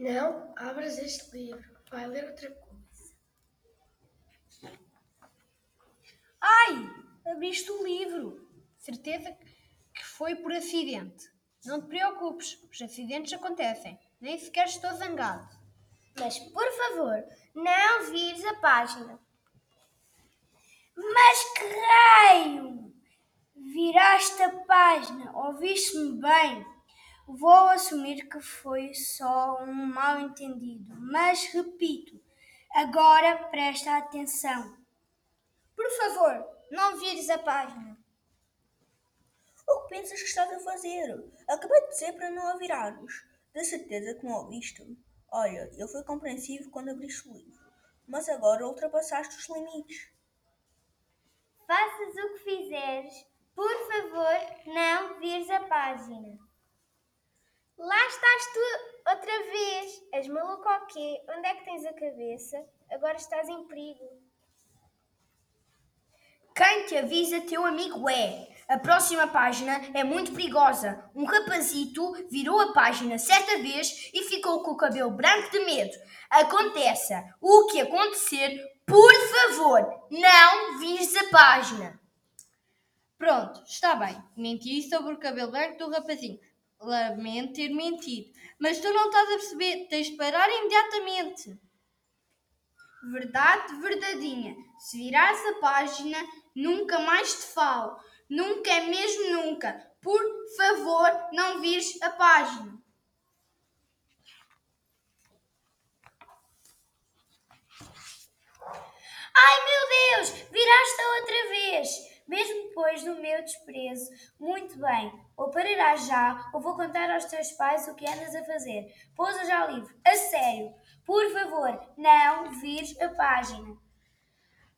Não abras este livro. Vai ler outra coisa. Ai, abriste o livro. Certeza que foi por acidente. Não te preocupes, os acidentes acontecem. Nem sequer estou zangado. Mas, por favor, não vires a página. Mas que raio! Viraste a página, ouviste-me bem? Vou assumir que foi só um mal-entendido, mas repito, agora presta atenção. Por favor, não vires a página. O que pensas que estás a fazer? Acabei de dizer para não a virarmos. De certeza que não ouviste. Olha, eu fui compreensivo quando abriste o livro, mas agora ultrapassaste os limites. Faças o que fizeres, por favor, não vires a página. Lá estás tu outra vez. És maluco ou quê? Onde é que tens a cabeça? Agora estás em perigo. Quem te avisa teu amigo é. A próxima página é muito perigosa. Um rapazito virou a página certa vez e ficou com o cabelo branco de medo. Aconteça o que acontecer, por favor, não vires a página. Pronto, está bem. Menti sobre o cabelo branco do rapazinho. Lamento ter mentido. Mas tu não estás a perceber. Tens de parar imediatamente. Verdade verdadeinha. Se virares a página, nunca mais te falo. Nunca é mesmo nunca. Por favor, não vires a página. Ai meu Deus, viraste-a outra vez. Mesmo depois do meu desprezo. Muito bem, ou pararás já, ou vou contar aos teus pais o que andas a fazer. Pousa já o livro. A sério, por favor, não vires a página.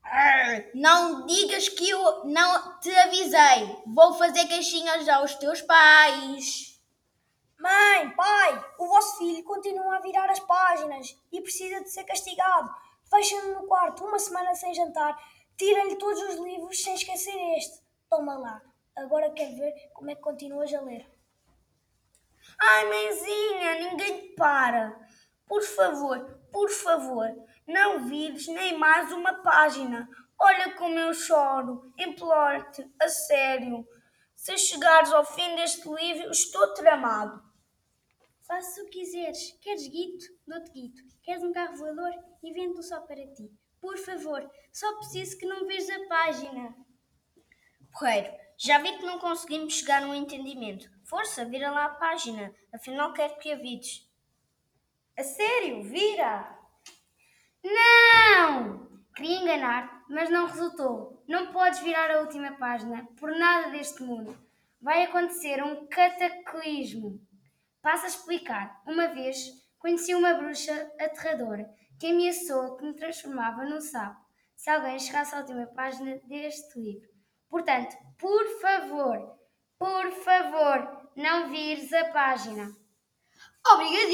Arr, não digas que eu não te avisei. Vou fazer queixinhas aos teus pais. Mãe, pai, o vosso filho continua a virar as páginas e precisa de ser castigado. Fecha-no no quarto uma semana sem jantar, tira-lhe todos os livros sem esquecer este. Toma lá, agora quero ver como é que continuas a ler. Ai, mãezinha, ninguém te para. Por favor, por favor, não vires nem mais uma página. Olha como eu choro. Imploro-te, a sério. Se chegares ao fim deste livro, estou tramado. Faça o que quiseres. Queres guito? Dou-te guito. Queres um carro voador? Invento só para ti. Por favor, só preciso que não vejas a página. Porreiro, já vi que não conseguimos chegar num entendimento. Força, vira lá a página. Afinal, quero que a vides. A sério, vira! Não! Queria enganar, mas não resultou. Não podes virar a última página por nada deste mundo. Vai acontecer um cataclismo. Passo a explicar. Uma vez conheci uma bruxa aterradora que ameaçou que me transformava num sapo se alguém chegasse à última página deste livro. Portanto, por favor, por favor, não vires a página. Obrigadinho!